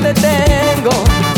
uno.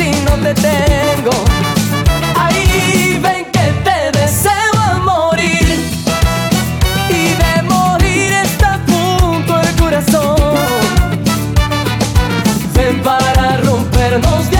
Llévame pa' tu rincón, nera buena Y vamos a hacer el amor por olvidar las penas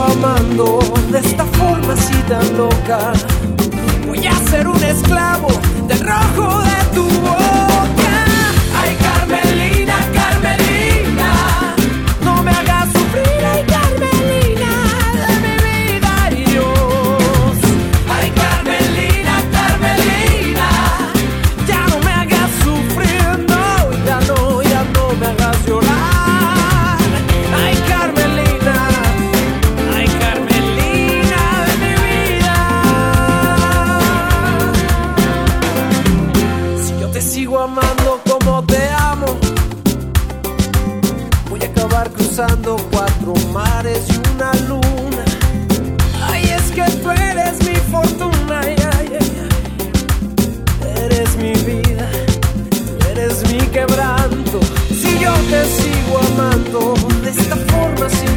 amando de esta forma así tan loca. Voy a ser un esclavo del rojo de tu voz.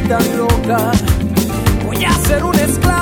Loca, voy a ser un esclavo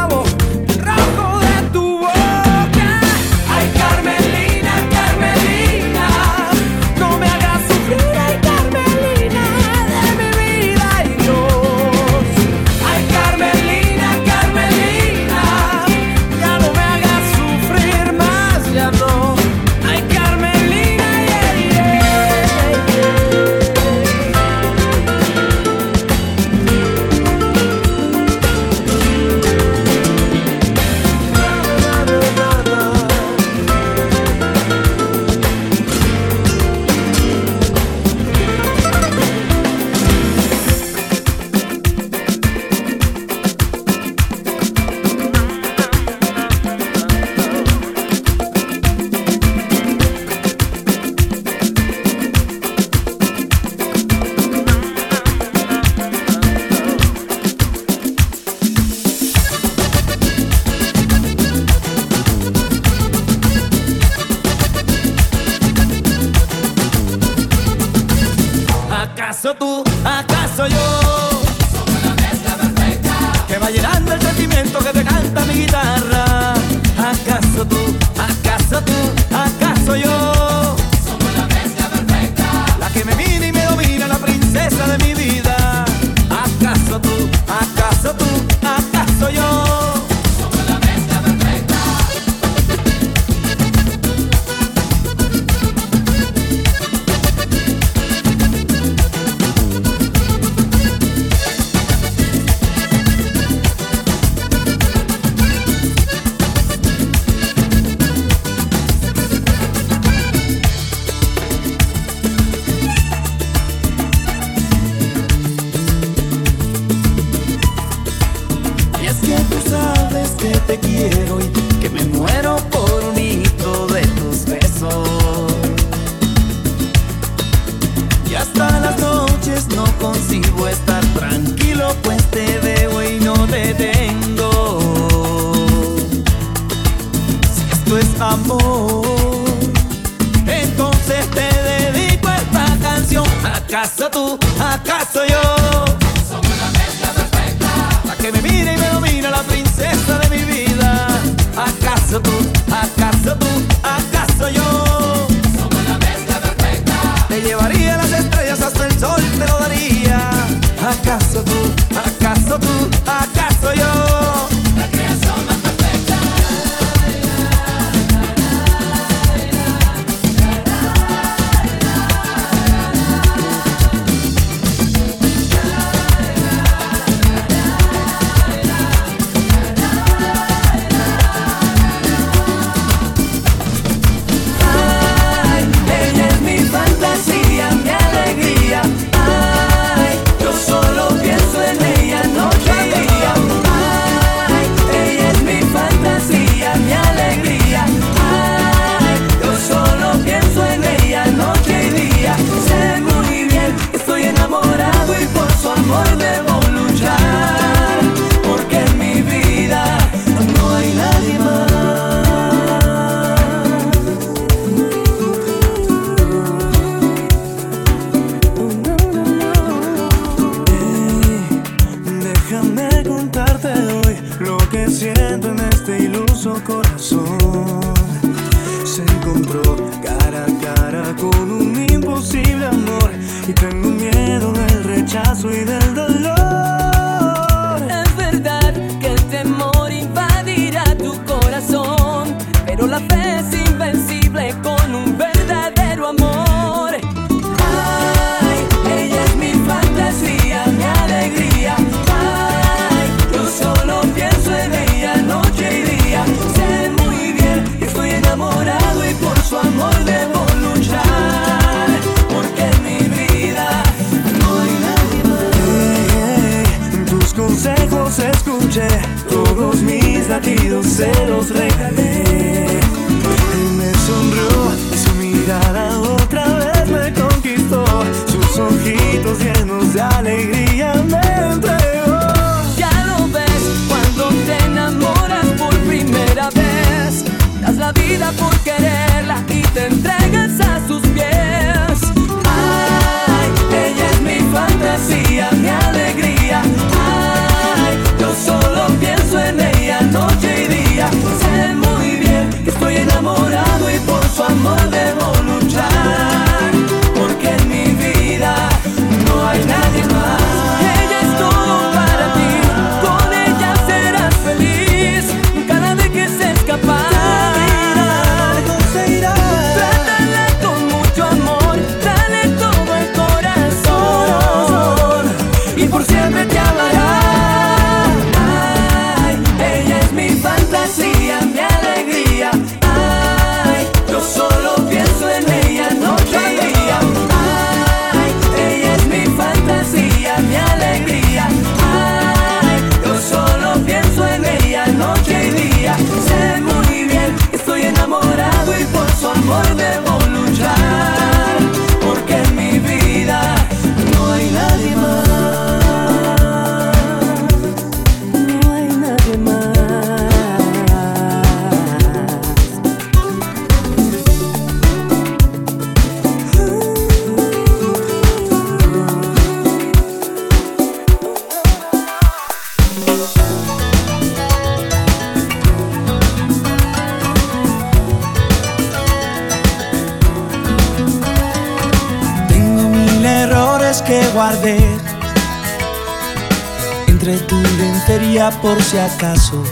por si acaso.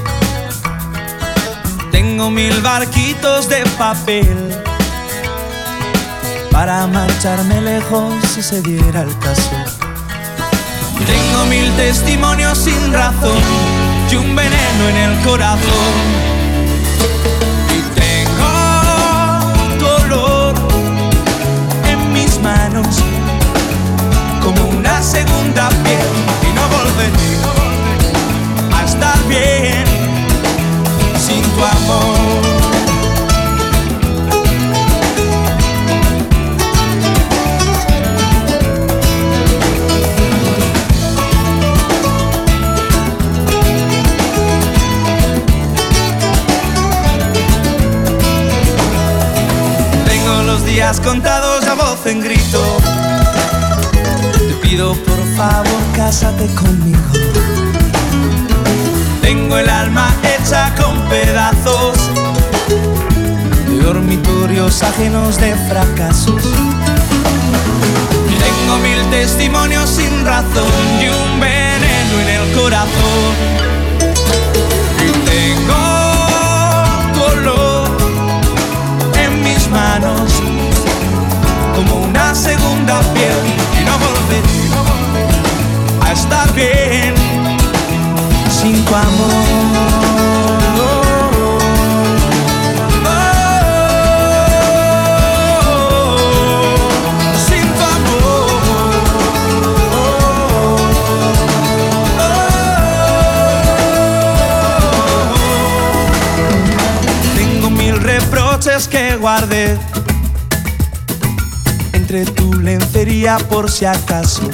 Tengo mil barquitos de papel para marcharme lejos si se diera el caso. Tengo mil testimonios sin razón y un veneno en el corazón como una segunda piel y no volveré bien sin tu amor. Tengo los días contados a voz en grito pido por favor, cásate conmigo. Tengo el alma hecha con pedazos de dormitorios ajenos de fracasos. Tengo mil testimonios sin razón y un veneno en el corazón. Y tengo dolor en mis manos como una segunda piel y no volveré estar bien sin tu amor. Tengo mil reproches que guardé. Entre tu lencería por si acaso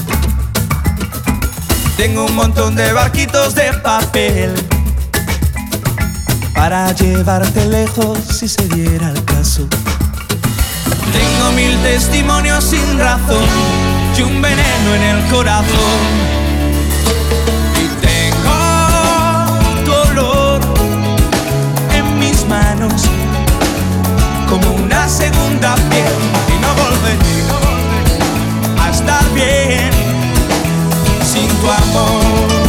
tengo un montón de barquitos de papel para llevarte lejos si se diera el caso. Tengo mil testimonios sin razón y un veneno en el corazón. Y tengo dolor en mis manos como una segunda piel y no volveré a estar bien tu amor.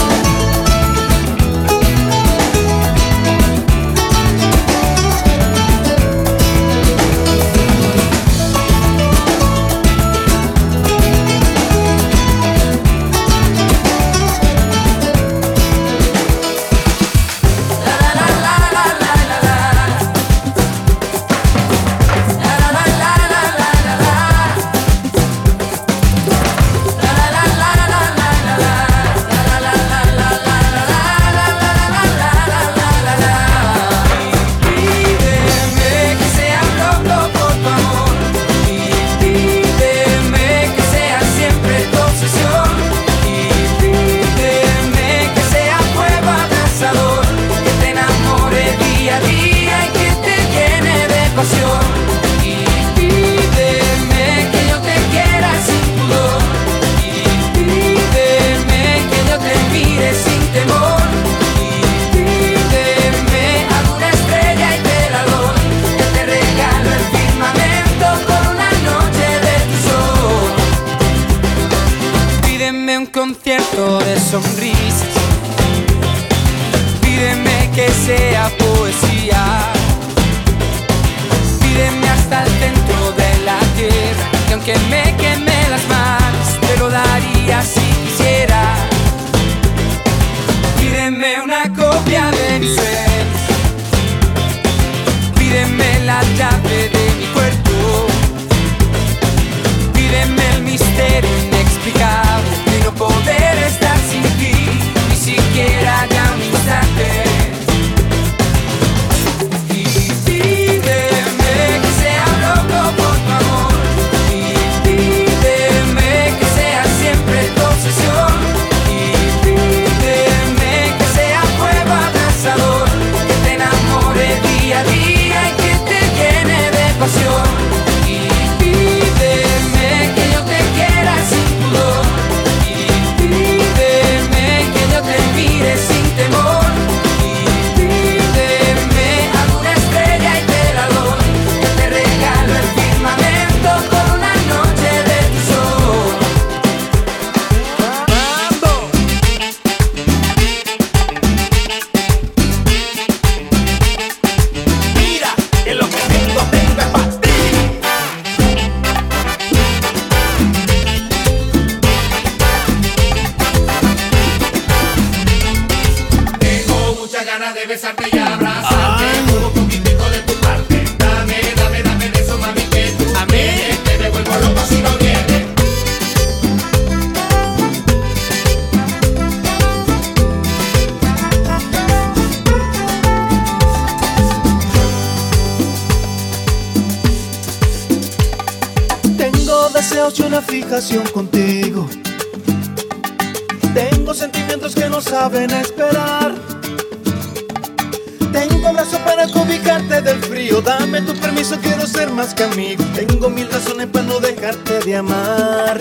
Y más que amigo. Tengo mil razones para no dejarte de amar.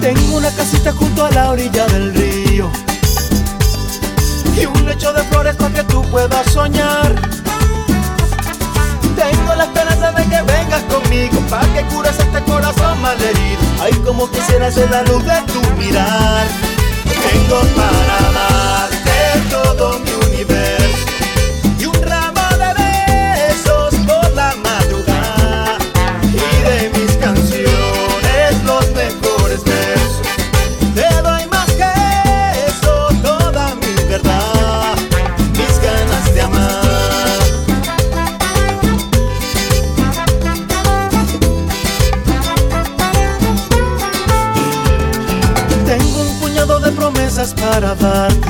Tengo una casita junto a la orilla del río. Y un lecho de flores para que tú puedas soñar. Tengo la esperanza de que vengas conmigo para que cures este corazón malherido. Ay, como quisiera ser la luz de tu mirar. Tengo para darte todo mi universo promesas para darte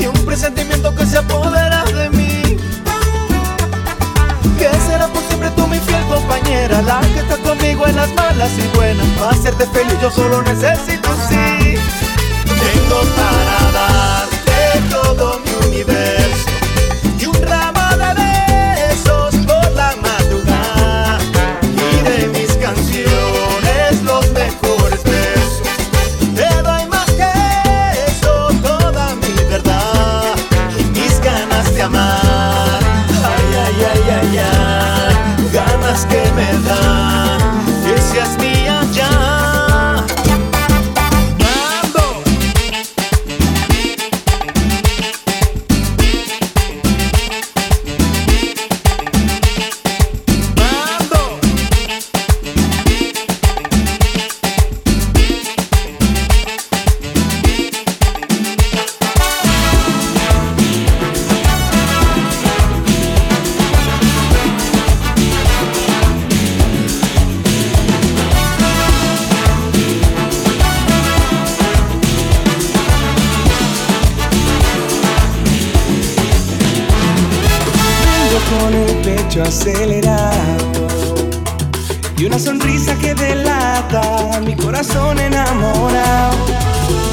y un presentimiento que se apodera de mí. Que será por siempre tú mi fiel compañera, la que está conmigo en las malas y buenas. Para hacerte feliz yo solo necesito sí. Tengo para darte todo mi universo y una sonrisa que delata mi corazón enamorado.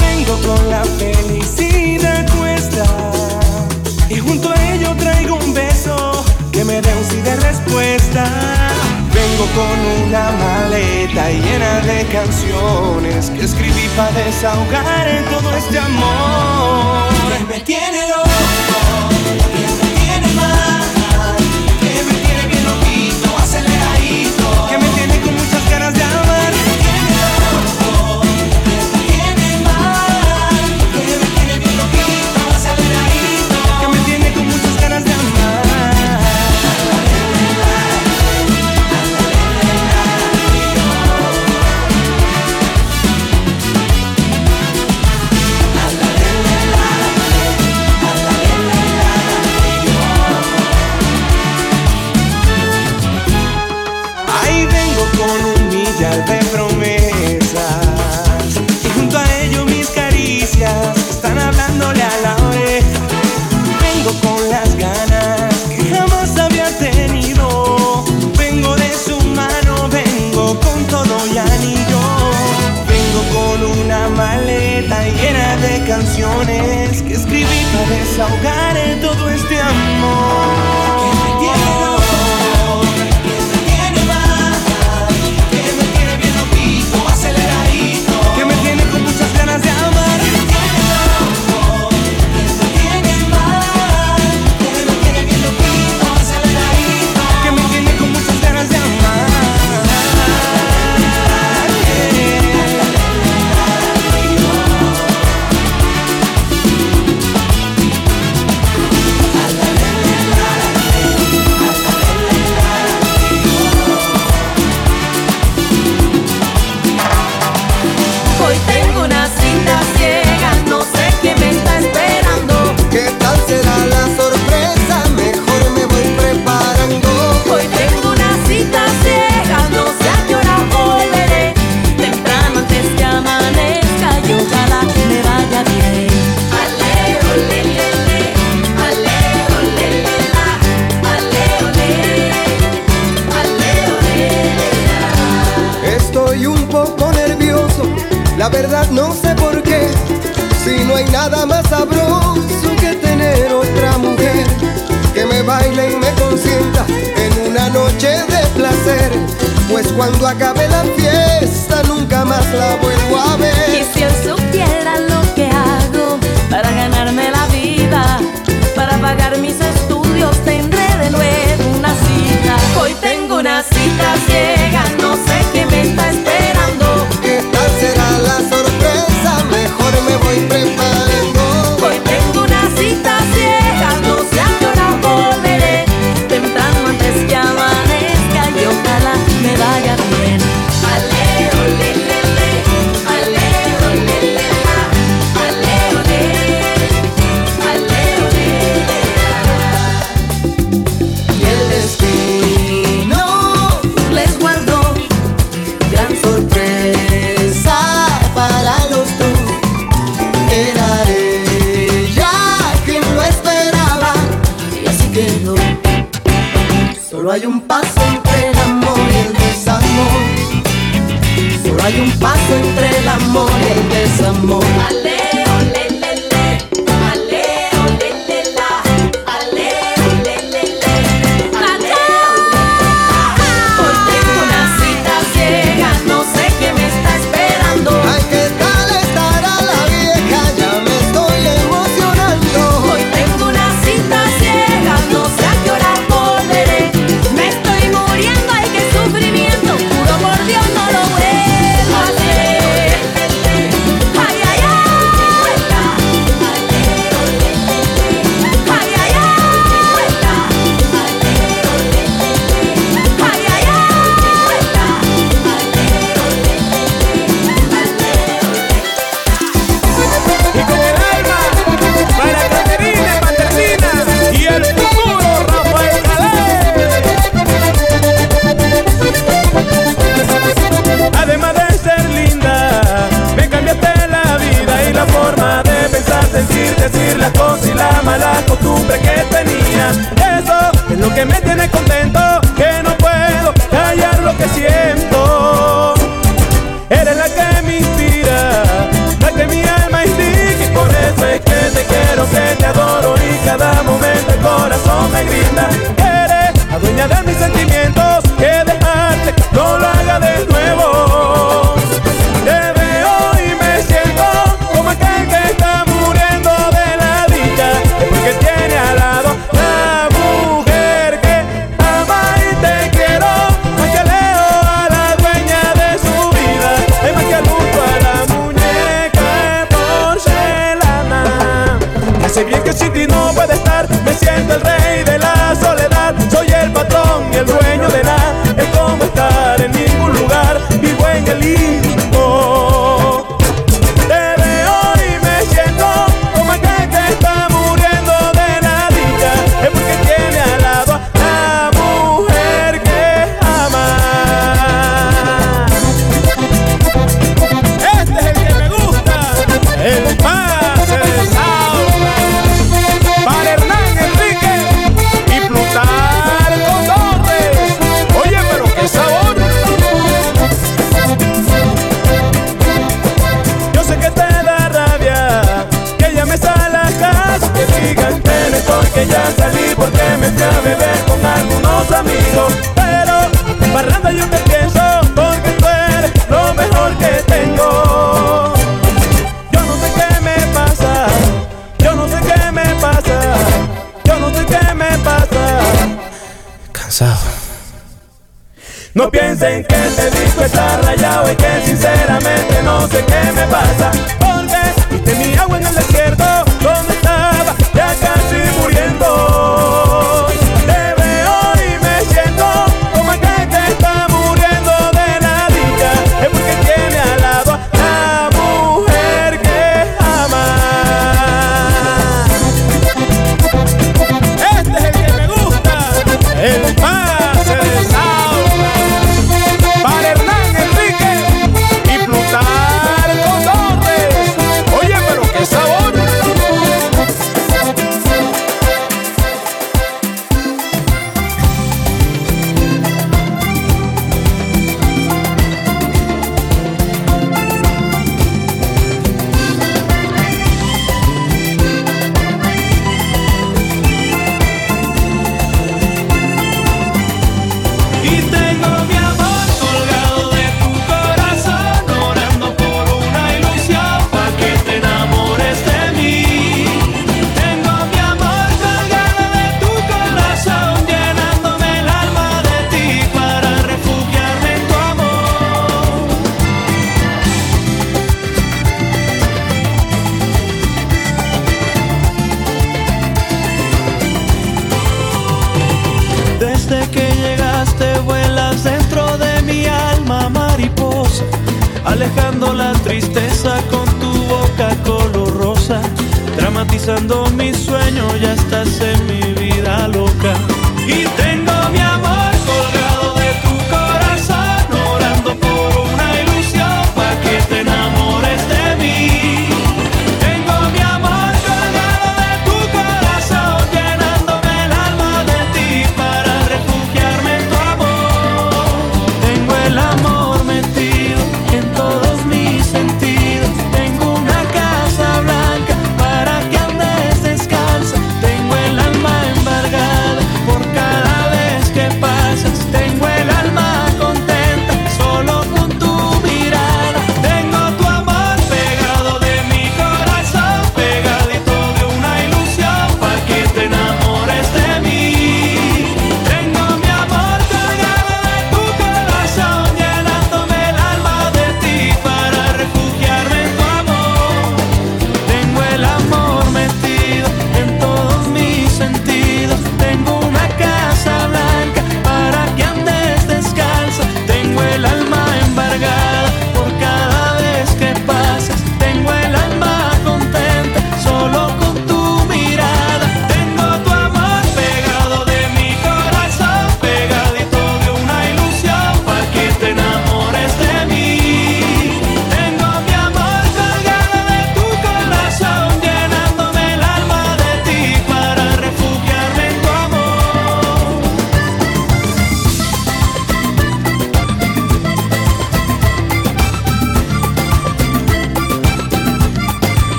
Vengo con la felicidad cuesta y junto a ello traigo un beso que me dé un sí de respuesta. Vengo con una maleta llena de canciones que escribí para desahogar en todo este amor. Me tiene Hablándole a la Vengo con las ganas que jamás había tenido. Vengo de su mano, vengo con todo y anillo. Vengo con una maleta llena de canciones Que escribí para desahogar todo este amor acabe Solo hay un paso entre el amor y el desamor. Solo hay un paso entre el amor y el desamor. me grinda. Eres la dueña de mis sentimientos. está rayado y que sinceramente no sé qué me pasa.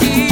aquí.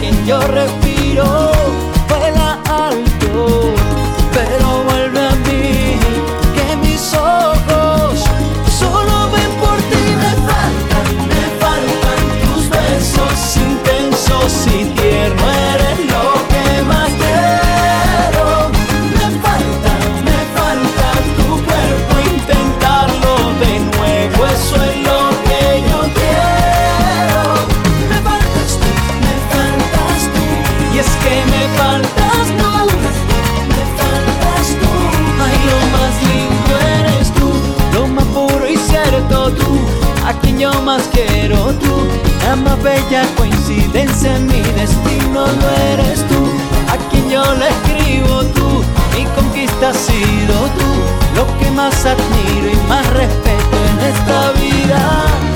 quien yo respiro. bella coincidencia en mi destino no eres tú a quien yo le escribo tú mi conquista ha sido tú lo que más admiro y más respeto en esta vida.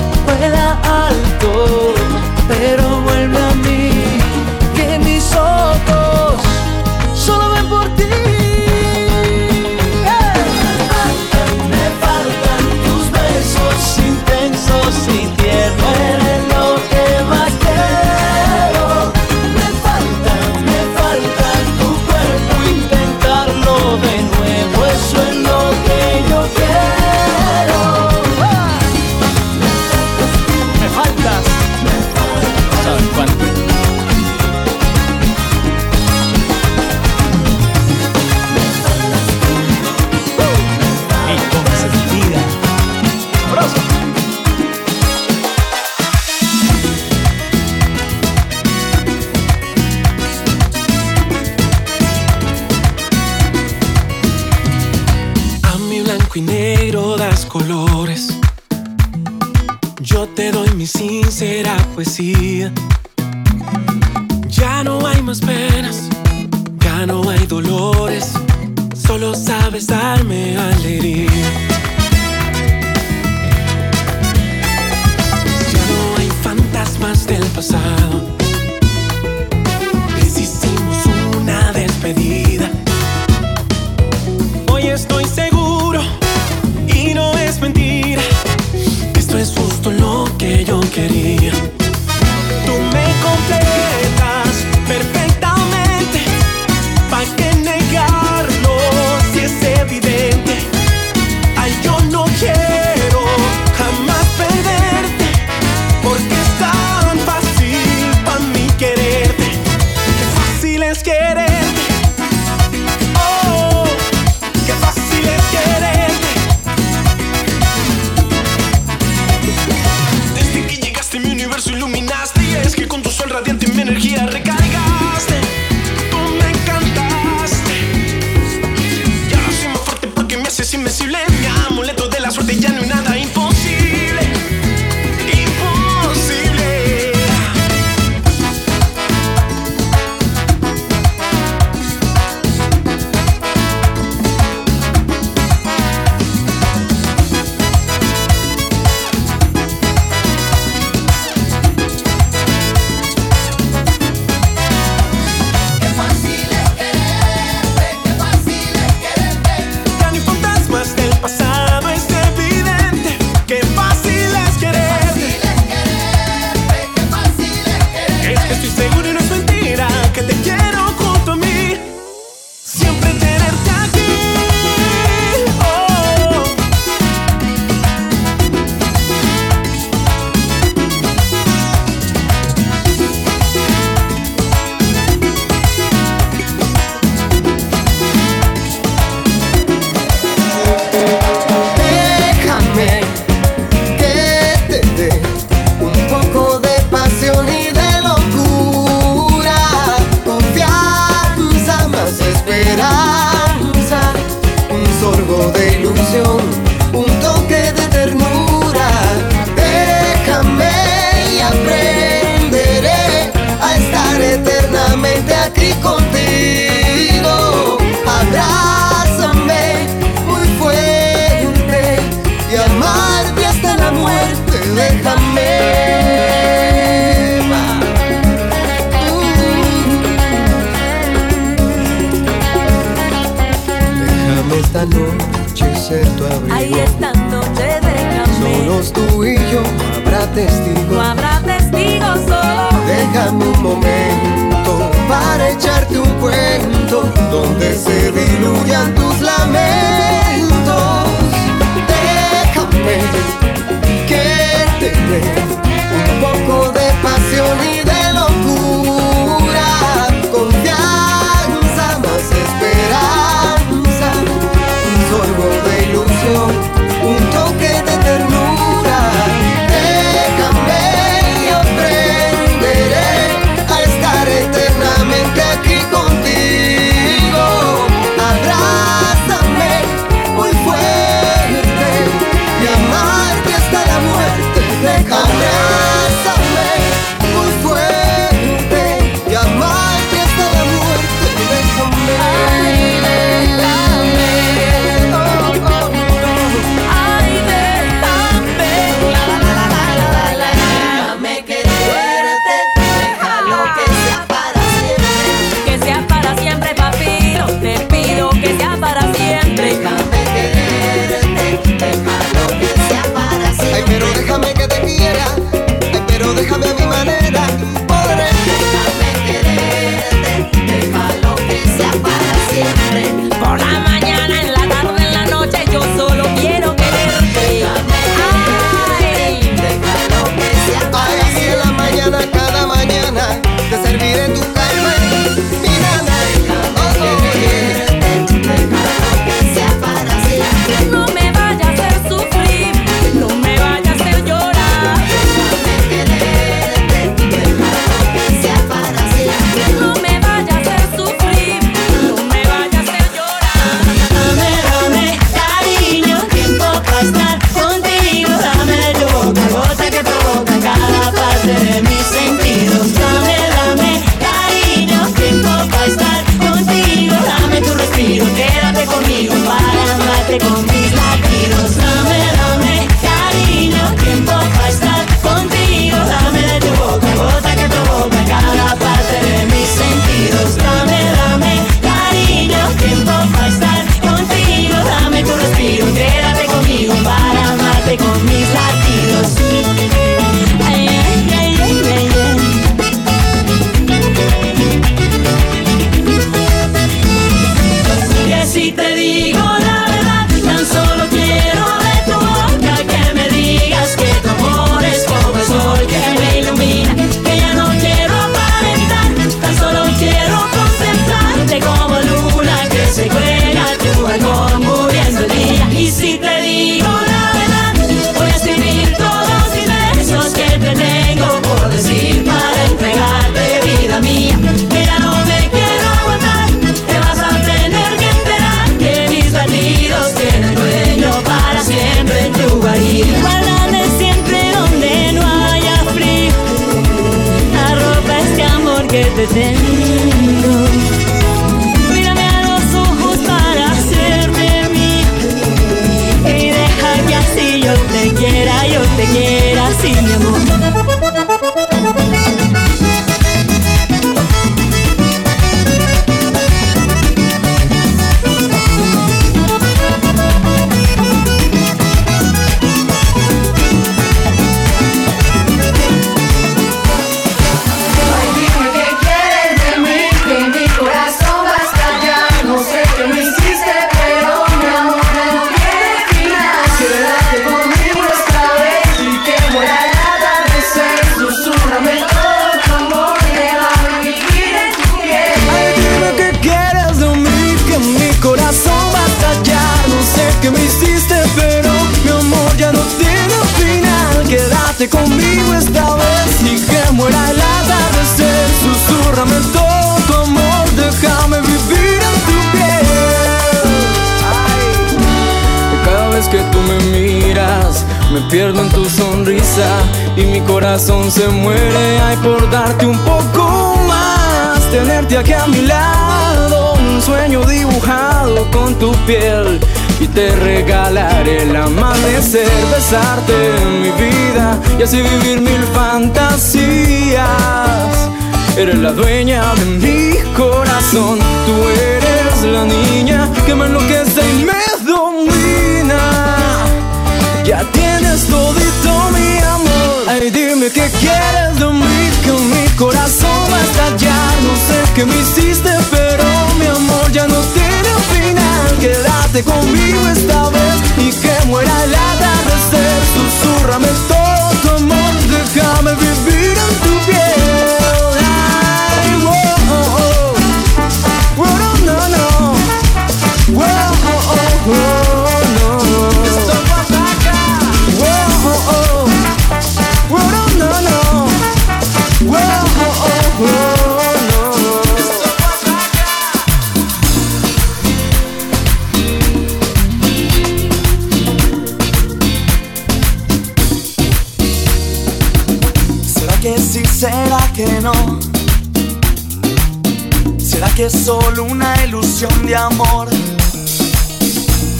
Es solo una ilusión de amor?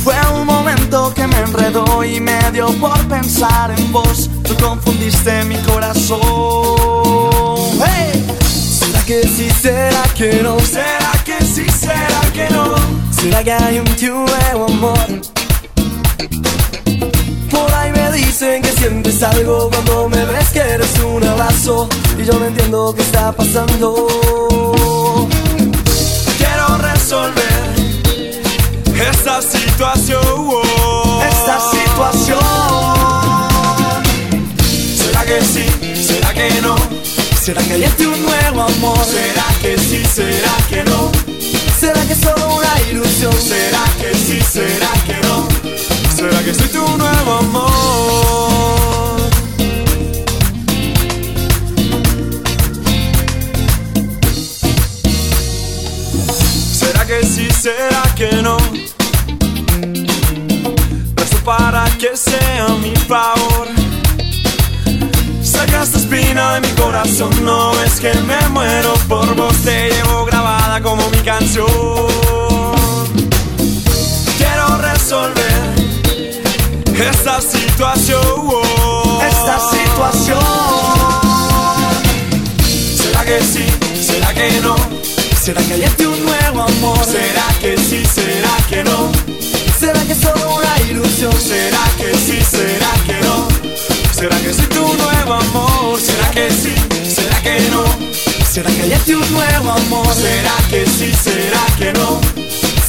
Fue un momento que me enredó y me dio por pensar en vos. Tú confundiste mi corazón. ¿Será que sí? ¿Será que no? ¿Será que sí? ¿Será que no? ¿Será que hay un nuevo amor? Por ahí me dicen que sientes algo cuando me ves que eres un abrazo y yo no entiendo qué está pasando. Resolver esta situación. Esta situación. ¿Será que sí? ¿Será que no? ¿Será que hay este un nuevo amor? ¿Será que sí? ¿Será que no? ¿Será que es solo una ilusión? ¿Será que sí? ¿Será que no? ¿Será que soy tu nuevo amor? ¿Será que no? Rezo para que sea mi favor. Saca esta espina de mi corazón, no es que me muero por vos, te llevo grabada como mi canción. Quiero resolver esta situación. Esta situación. ¿Será que sí? ¿Será que no? ¿Será que hay este un nuevo amor? ¿Será que sí? ¿Será que no? ¿Será que es solo una ilusión? ¿Será que sí? ¿Será que no? ¿Será que soy tu nuevo amor? ¿Será que sí? ¿Será que no? ¿Será que hay este un nuevo amor? ¿Será que sí? ¿Será que no?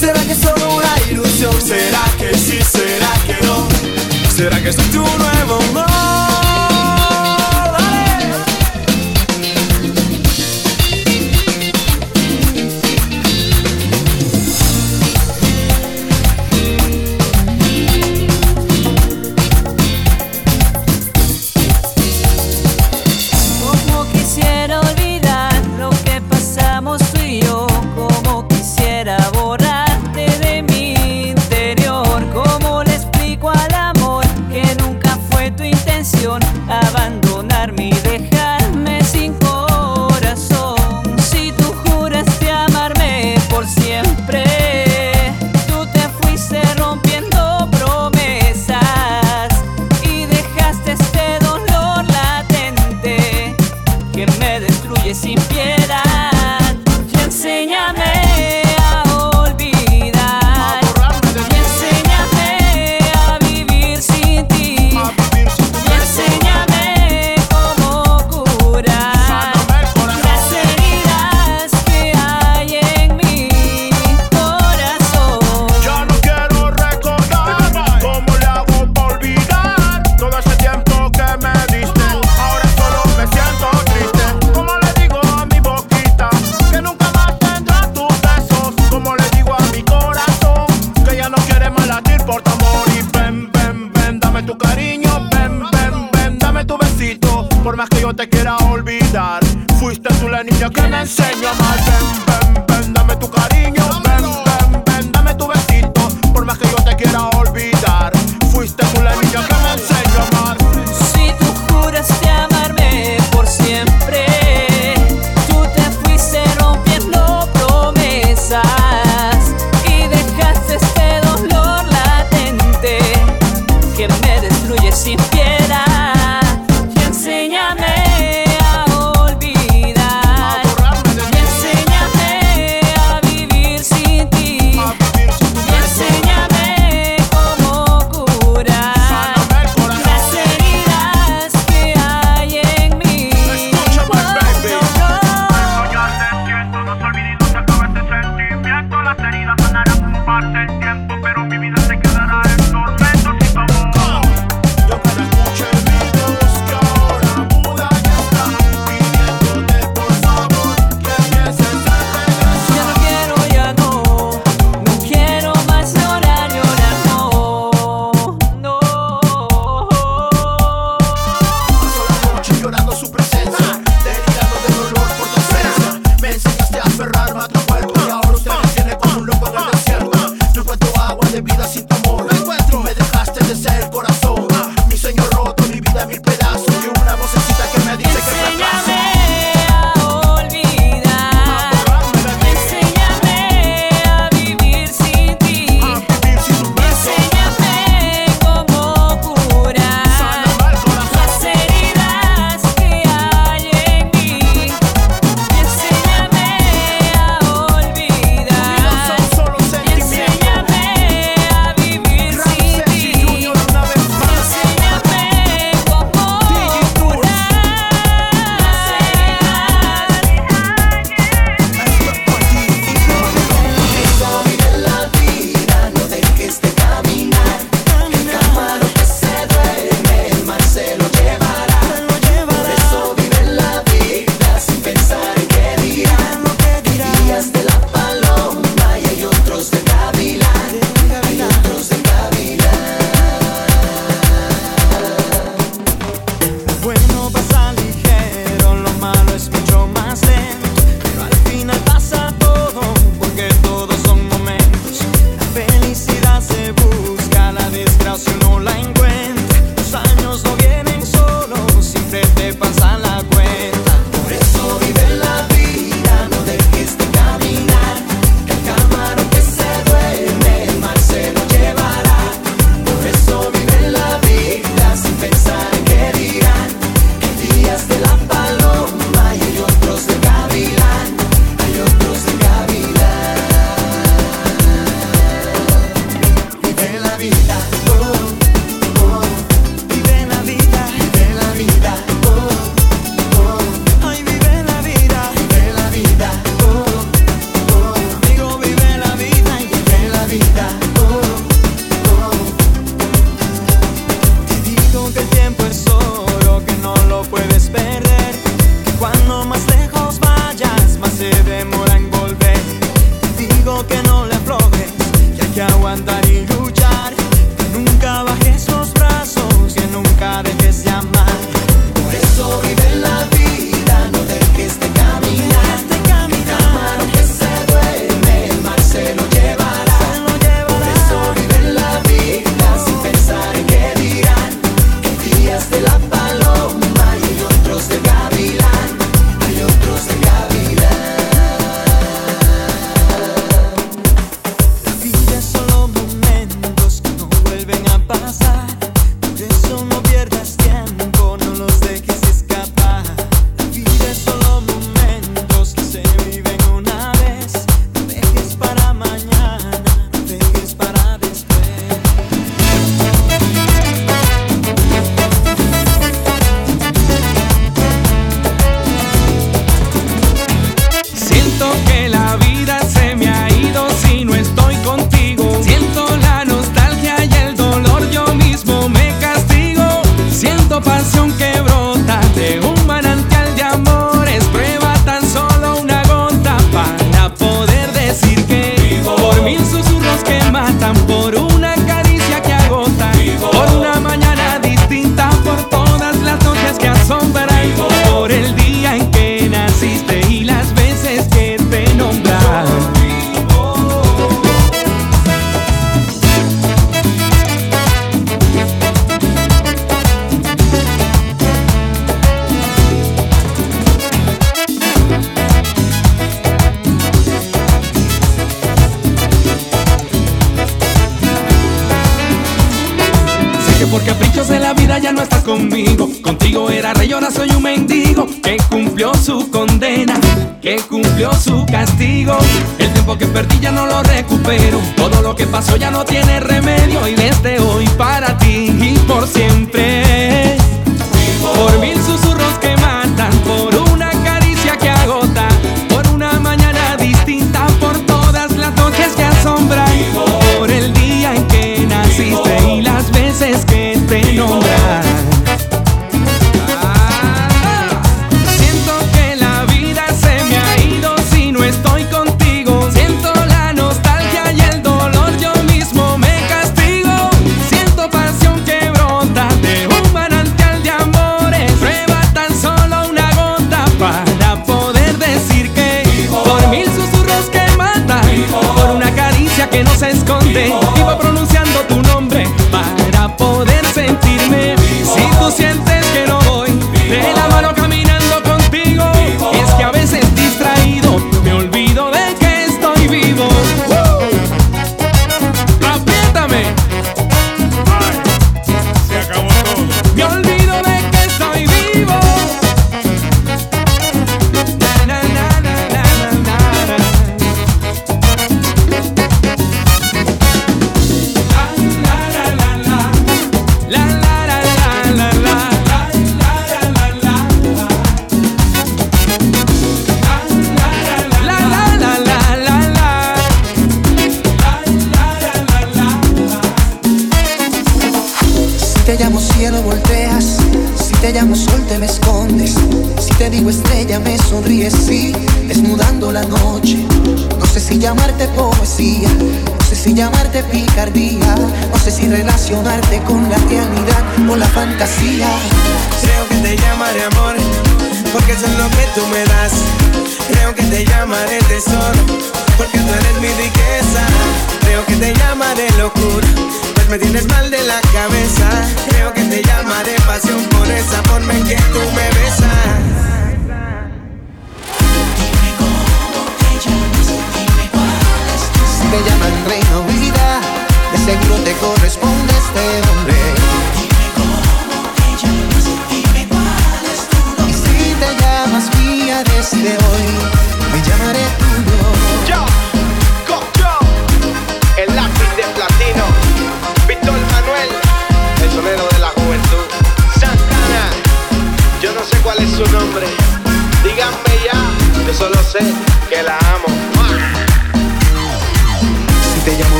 ¿Será que es solo una ilusión? ¿Será que sí? ¿Será que no? ¿Será que soy tu nuevo amor?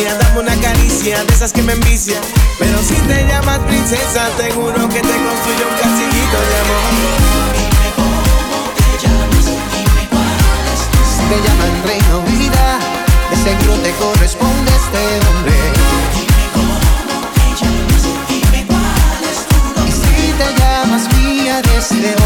dame una caricia de esas que me envicia. Pero si te llamas princesa, te juro que te construyo un castillito de amor. Dime cómo te llamas, dime cuál es tu. Te llaman reina o vida, de seguro te corresponde este hombre. Dime cómo te llamas, dime cuál es tu nombre. Y si te llamas mía desde